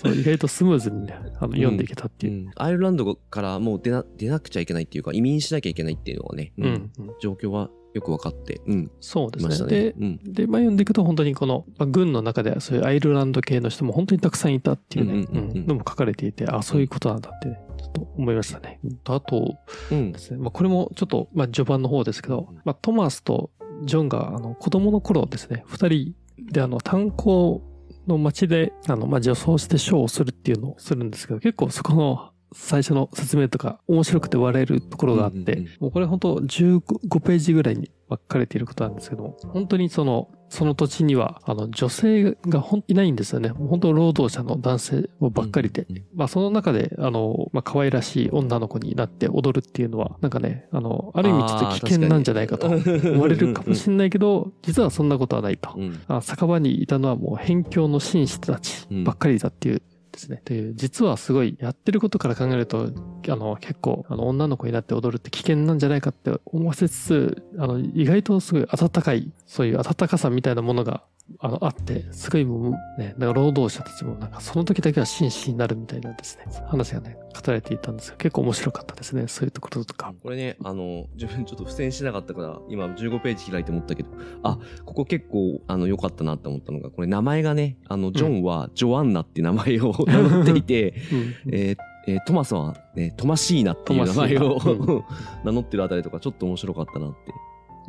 うんそう意外とスムーズにね、あの読んでいけたっていう。うんアイルランドからもう出な出なくちゃいけないっていうか移民しなきゃいけないっていうのはね、うん。うん状況はよく分かって、うん、そうですね。ね。うんで、まあ、読んでいくと本当にこの、まあ、軍の中ではそういうアイルランド系の人も本当にたくさんいたっていうね、うんうんうんうんうんのも書かれていて、あそういうことなんだって、ね、ちょっと思いましたね。あとうんですね、まあ、これもちょっと、まあ、序盤の方ですけど、まあ、トマスとジョンがあの子供の頃ですね、二人であの炭鉱の街であの、まあ、女装してショーをするっていうのをするんですけど、結構そこの最初の説明とか面白くて笑えるところがあって、うんうんうんもうこれ本当15ページぐらいに書かれていることなんですけども、本当にその、その土地には、あの、女性がほんいないんですよね。本当労働者の男性ばっかりで。うんうんまあその中で、あの、まあ可愛らしい女の子になって踊るっていうのは、なんかね、あの、ある意味ちょっと危険なんじゃないかと思われるかもしれないけど、実はそんなことはないと。うんあ酒場にいたのはもう辺境の紳士たちばっかりだっていうですね。という、実はすごいやってることから考えると、あの、結構、あの、女の子になって踊るって危険なんじゃないかって思わせつつ、あの、意外とすごい温かい、そういう温かさみたいなものが、あの、あって、すごいもう、ね、なんか労働者たちもなんかその時だけは紳士になるみたいなんですね、話がね、語られていたんですが、結構面白かったですね。そういうところとか。これね、あの、自分ちょっと付箋しなかったから、今15ページ開いて思ったけど、あ、ここ結構、あの、良かったなって思ったのが、これ名前がね、あの、ジョンはジョアンナって名前を名乗っていて、(laughs) うん。えーえートマスは、ね、トマシーナっていう名前を (laughs) 名乗ってるあたりとかちょっと面白かったなって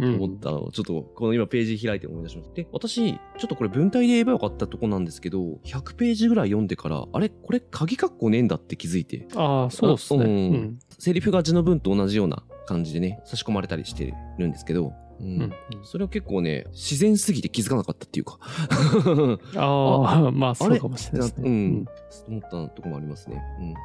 うん。思ったのを、ちょっとこの今ページ開いて思い出しました。で、私、ちょっとこれ文体で言えばよかったとこなんですけど、100ページぐらい読んでから、あれ？これ鍵括弧ねえんだって気づいて、ああ、そうですね。うん。うん。セリフが字の文と同じような感じでね、差し込まれたりしてるんですけど、うんうんそれは結構ね、自然すぎて気づかなかったっていうか、ああ、まあそうれかもしれないですね。うん、思ったとこもありますね。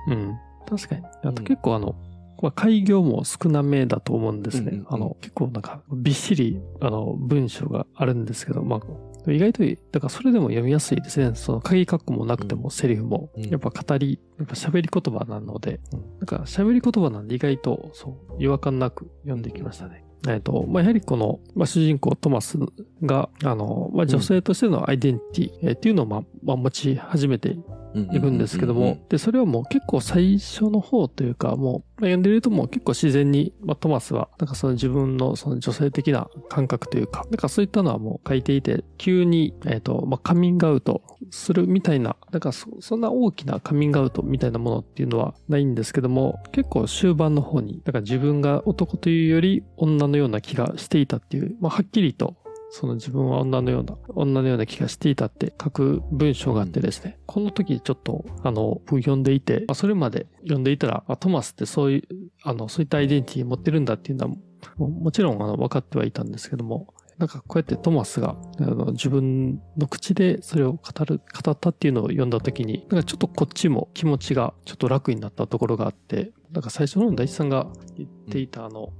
うんうん。確かに。あうんと結構あの、まあ、開業も少なめだと思うんですね。うんうんうんあの、結構なんか、びっしり、あの、文章があるんですけど、まあ、意外と、だからそれでも読みやすいですね。その、鍵括弧もなくても、セリフも、うんやっぱ語り、やっぱ喋り言葉なので、なんか喋り言葉なんで意外と、そう、違和感なく読んできましたね。えっと、まあ、やはりこの、まあ、主人公トマスが、あの、まあ、女性としてのアイデンティティ、えっていうのを、まあ、まあ、持ち始めていくんですけども、で、それはもう結構最初の方というか、もう、まあ読んでるともう結構自然に、まあ、トマスは、なんかその自分のその女性的な感覚というか、なんかそういったのはもう書いていて、急に、えっ、と、まあ、カミングアウトするみたいな、なんかそそんな大きなカミングアウトみたいなものっていうのはないんですけども、結構終盤の方に、だから自分が男というより女のような気がしていたっていう、まあ、はっきりとその自分は女のような、女のような気がしていたって書く文章があってですね、この時ちょっと、あの、読んでいて、あそれまで読んでいたら、あトマスってそういう、あの、そういったアイデンティティ持ってるんだっていうのは、ももちろんあの分かってはいたんですけども、なんかこうやってトマスがあの自分の口でそれを語る、語ったっていうのを読んだ時に、なんかちょっとこっちも気持ちがちょっと楽になったところがあって、なんか最初の大地さんが言っていたあの、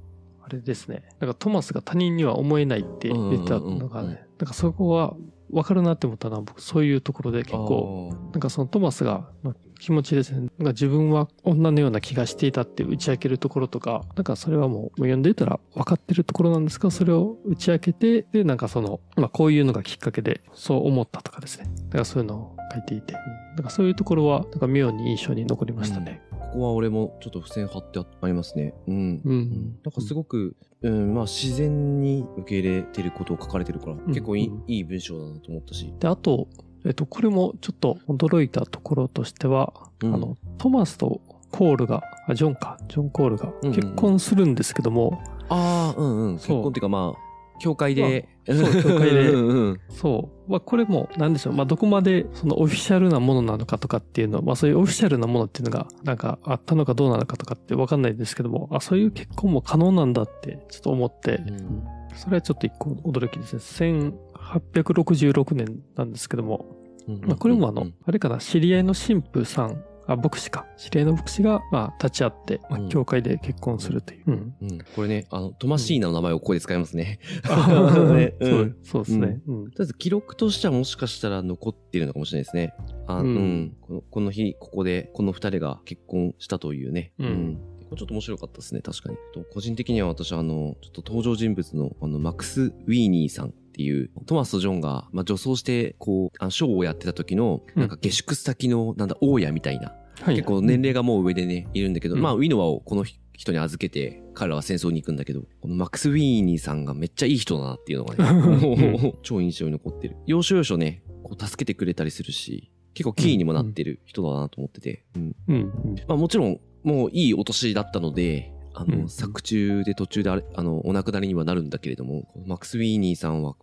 あれですね。なんかトマスが他人には思えないって言ってたのがうんうんうんうんね、なんかそこは分かるなって思ったのは僕そういうところで結構、なんかそのトマスがまあ気持ちですね。なんか自分は女のような気がしていたって打ち明けるところとか、なんかそれはもうもう読んでいたら分かってるところなんですが、それを打ち明けて、で、なんかその、まあこういうのがきっかけでそう思ったとかですね。だからそういうのを書いていて、なんかそういうところは、なんか妙に印象に残りましたね。ここは俺もちょっと付箋貼ってありますね。うん。うん。なんかすごく、うん、まあ自然に受け入れてることを書かれてるから、結構いい,、うんいい文章だなと思ったし。で、あと、えっと、これもちょっと驚いたところとしては、うんあの、トマスとコールが、あ、ジョンか、ジョン・コールがうんうん結婚するんですけども、ああ、うんうん。結そう婚っていうかまあ、教会で。まあそう教会でうんうんそう。まあ、これも、なんでしょう。まあ、どこまで、そのオフィシャルなものなのかとかっていうのは、まあ、そういうオフィシャルなものっていうのが、なんか、あったのかどうなのかとかってわかんないですけども、あ、そういう結婚も可能なんだって、ちょっと思って、うんそれはちょっと一個驚きですね。1866年なんですけども、うんまあ、これもあの、うんあれかな、知り合いの神父さん、あ、牧師か。知り合いの牧師が、まあ、立ち会って、まあうん、教会で結婚するという。うん。うんこれね、あの、トマシーナの名前をここで使いますね。そう (laughs) うんそうですね。うん。とりあえず記録としてはもしかしたら残っているのかもしれないですね。あううんん、このこの日、ここで、この二人が結婚したというね。うんちょっと面白かったですね、確かに。と個人的には私、あの、ちょっと登場人物の、あの、マックス・ウィーニーさんっていう、トマスとジョンが、まあ、女装して、こう、ショーをやってた時の、なんか下宿先の、なんだ、大家みたいな、はい、結構年齢がもう上でね、いるんだけど、うん、まあ、ウィノワをこの人に預けて、彼らは戦争に行くんだけど、このマックス・ウィーニーさんがめっちゃいい人だなっていうのがね、(laughs) 超印象に残ってる。要所要所ね、こう助けてくれたりするし、結構キーにもなってる人だなと思ってて。うん。うん、まあもちろん、もういいお年だったので、あの、うん、作中で途中であれ、あの、お亡くなりにはなるんだけれども、マックス・ウィーニーさんは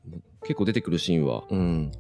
結構出てくるシーンは、うん、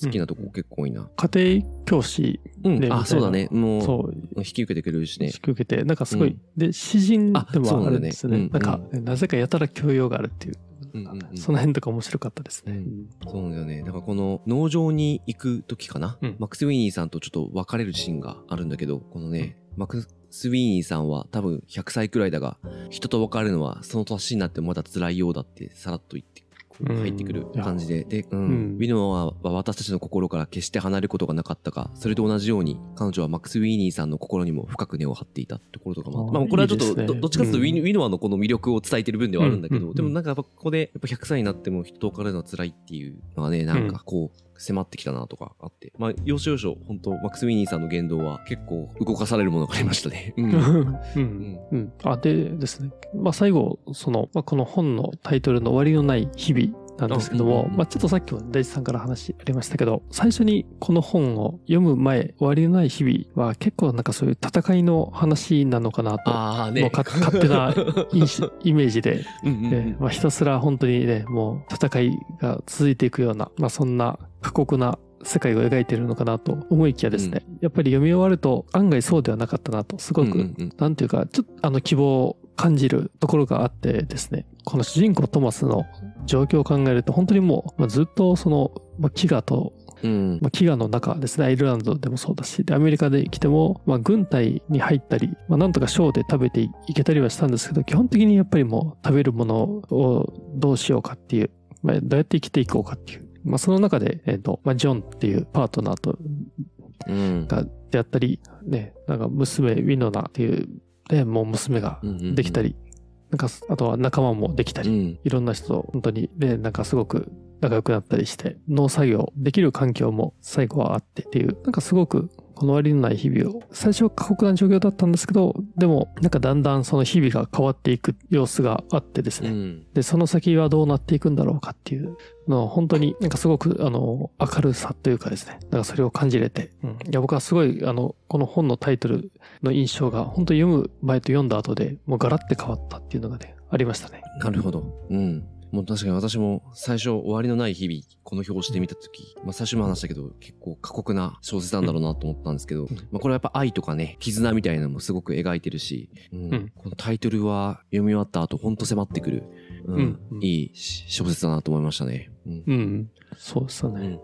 好きなとこ結構多いな。家庭教師で、うん、あ、そうだね。もう、そう引き受けてくれるしね。引き受けて、なんかすごい、で、詩人でもあるんですね。なんか、なぜかやたら教養があるっていう。うんうんうん、その辺とか面白かったですね。うん、そうだよね。だからこの農場に行く時かな、うん、マックス・ウィニーさんとちょっと別れるシーンがあるんだけど、このね、マックス・ウィニーさんは多分100歳くらいだが、人と別れるのはその年になってもまだ辛いようだってさらっと言って入ってくる感じで、で、うん、うん、ウィノは私たちの心から決して離れることがなかったか、それと同じように彼女はマックス・ウィーニーさんの心にも深く根を張っていたところとかもあって、まあこれはちょっとどっちかというとウィ,、ウィノアのこの魅力を伝えてる分ではあるんだけど、でもなんかやっぱここでやっぱ100歳になっても人と別れるのは辛いっていうのはね、なんかこう、迫ってきたなとかあって。まあ、要所要所、本当マックス・ウィニーさんの言動は結構動かされるものがありましたね。(laughs) うん。うん。うん。あ、でですね。まあ、最後、その、まあ、この本のタイトルの終わりのない日々なんですけども、まあ、ちょっとさっきも大地さんから話ありましたけど、最初にこの本を読む前、終わりのない日々は結構なんかそういう戦いの話なのかなと、あね、もう勝手な (laughs) イメージで、まあ、ひたすら本当にね、もう戦いが続いていくような、まあ、そんな過酷な世界を描いてるのかなと思いきやですね、うん、やっぱり読み終わると案外そうではなかったなと、すごく、うんうんうん、なんていうか、ちょっとあの希望感じるところがあってですね、この主人公トマスの状況を考えると、本当にもう、まあ、ずっとその、まあ、飢餓と、うん、まあ、飢餓の中ですね、アイルランドでもそうだし、で、アメリカで来ても、まあ、軍隊に入ったり、まあ、なんとかショーで食べていけたりはしたんですけど、基本的にやっぱりもう食べるものをどうしようかっていう、まあ、どうやって生きていこうかっていう、まあ、その中で、えっ、ー、と、まあ、ジョンっていうパートナーと、が出会ったり、ね、なんか娘、ウィノナっていうで、もう娘ができたり、なんか、あとは仲間もできたり、うん、いろんな人と本当に、で、なんかすごく仲良くなったりして、農作業できる環境も最後はあってっていう、なんかすごくこの割のない日々を、最初は過酷な状況だったんですけど、でも、なんかだんだんその日々が変わっていく様子があってですね。うん、で、その先はどうなっていくんだろうかっていうのを、本当になんかすごく、あの、明るさというかですね、なんかそれを感じれて、うん、いや、僕はすごい、あの、この本のタイトルの印象が、本当読む前と読んだ後でもうガラッて変わったっていうのがね、ありましたね。なるほど。うん。もう確かに私も最初終わりのない日々、この表紙で見たとき、まあ最初も話したけど、結構過酷な小説なんだろうなと思ったんですけど、うん、まあこれはやっぱ愛とかね、絆みたいなのもすごく描いてるし、うん、うん、このタイトルは読み終わった後、ほんと迫ってくる、うん、うん、いい小説だなと思いましたね。うん、うん、そうですね。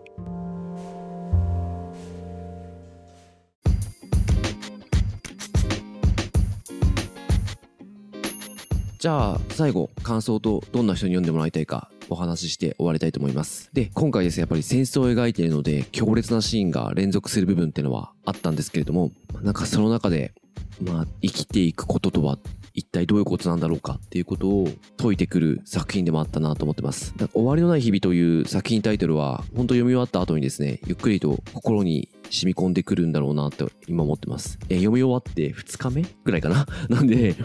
じゃあ最後感想とどんな人に読んでもらいたいかお話しして終わりたいと思います。で、今回ですね、やっぱり戦争を描いているので強烈なシーンが連続する部分っていうのはあったんですけれども、なんかその中で、まあ生きていくこととは一体どういうことなんだろうかっていうことを解いてくる作品でもあったなと思ってます。終わりのない日々という作品タイトルは、本当読み終わった後にですね、ゆっくりと心に染み込んでくるんだろうなと今思ってます。え読み終わって2日目ぐらいかな？(laughs) なんで、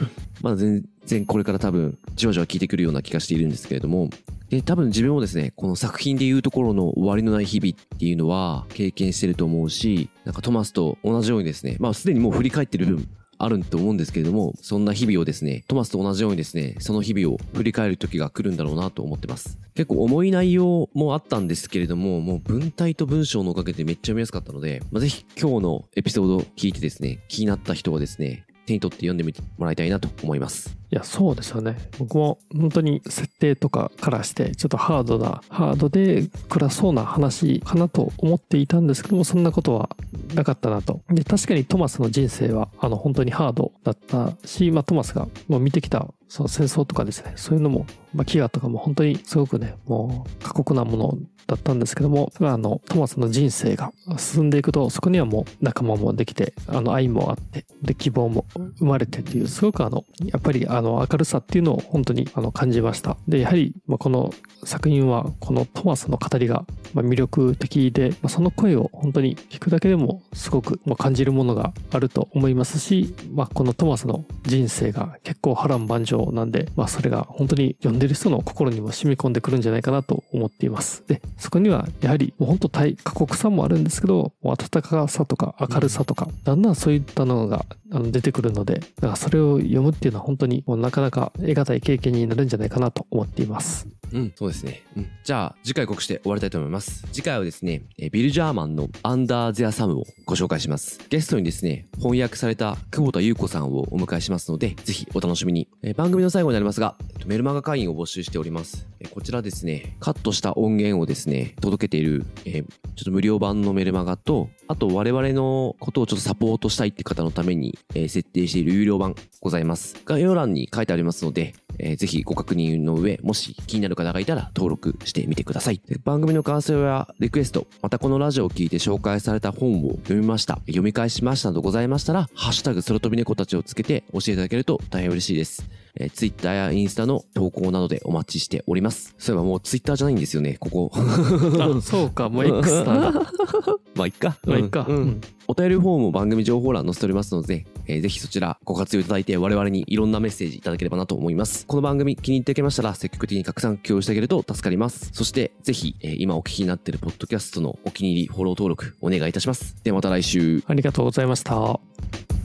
まだ全然これから多分じわじわ効いてくるような気がしているんですけれども、で、多分自分もですね、この作品でいうところの終わりのない日々っていうのは経験してると思うし、なんかトマスと同じようにですね、まあすでにもう振り返ってる部分あると思うんですけれども、そんな日々をですね、トマスと同じようにですね、その日々を振り返る時が来るんだろうなと思ってます。結構重い内容もあったんですけれども、もう文体と文章のおかげでめっちゃ読みやすかったので、まあ、ぜひ今日のエピソードを聞いてですね、気になった人はですね、手に取って読んでみてもらいたいなと思います。いや、そうですよね。僕も本当に設定とかからして、ちょっとハードな、ハードで暗そうな話かなと思っていたんですけども、そんなことはなかったなと。で、確かにトマスの人生は、あの、本当にハードだったし、まあ、トマスがもう見てきたその戦争とかですね、そういうのも、まあ、飢餓とかも本当にすごくね、もう過酷なものだったんですけども、あの、トマスの人生が進んでいくと、そこにはもう仲間もできて、あの、愛もあって、で、希望も生まれてっていう、すごくあの、やっぱりあの、明るさっていうのを本当にあの、感じました。で、やはり、ま、この作品は、このトマスの語りが、ま、魅力的で、ま、その声を本当に聞くだけでもすごく、ま、感じるものがあると思いますし、まあ、このトマスの人生が結構波乱万丈なんで、まあ、それが本当に読んでる人の心にも染み込んでくるんじゃないかなと思っています。で、そこにはやはりもう本当対過酷さもあるんですけど、温かさとか明るさとか、だんだんそういったのが出てくるので、だからそれを読むっていうのは本当にもうなかなか得難い経験になるんじゃないかなと思っています。うん、そうですね。うん、じゃあ、次回告知で終わりたいと思います。次回はですね、ビル・ジャーマンのアンダー・ゼア・サムをご紹介します。ゲストにですね、翻訳された久保田優子さんをお迎えしますので、ぜひお楽しみに。え番組の最後になりますが、メルマガ会員を募集しております。えこちらですね、カットした音源をですね、届けている、えちょっと無料版のメルマガと、あと我々のことをちょっとサポートしたいって方のために、え設定している有料版ございます。概要欄に書いてありますので、えー、ぜひご確認の上、もし気になる方がいたら登録してみてください。番組の感想やリクエスト、またこのラジオを聞いて紹介された本を読みました、読み返しましたなどございましたら、ハッシュタグ空飛び猫たちをつけて教えていただけると大変嬉しいです。えー、Twitter やインスタの投稿などでお待ちしております。そういえばもう Twitter じゃないんですよね、ここ。あ、そうか、もう X だ。(laughs) まあ、いっか。まあ、いっか。うん。お便りフォームも番組情報欄載せておりますので、えー、ぜひそちらご活用いただいて我々にいろんなメッセージいただければなと思います。この番組気に入っていただけましたら積極的に拡散共有してあげると助かります。そしてぜひ、えー、今お聞きになっているポッドキャストのお気に入りフォロー登録お願いいたします。ではまた来週。ありがとうございました。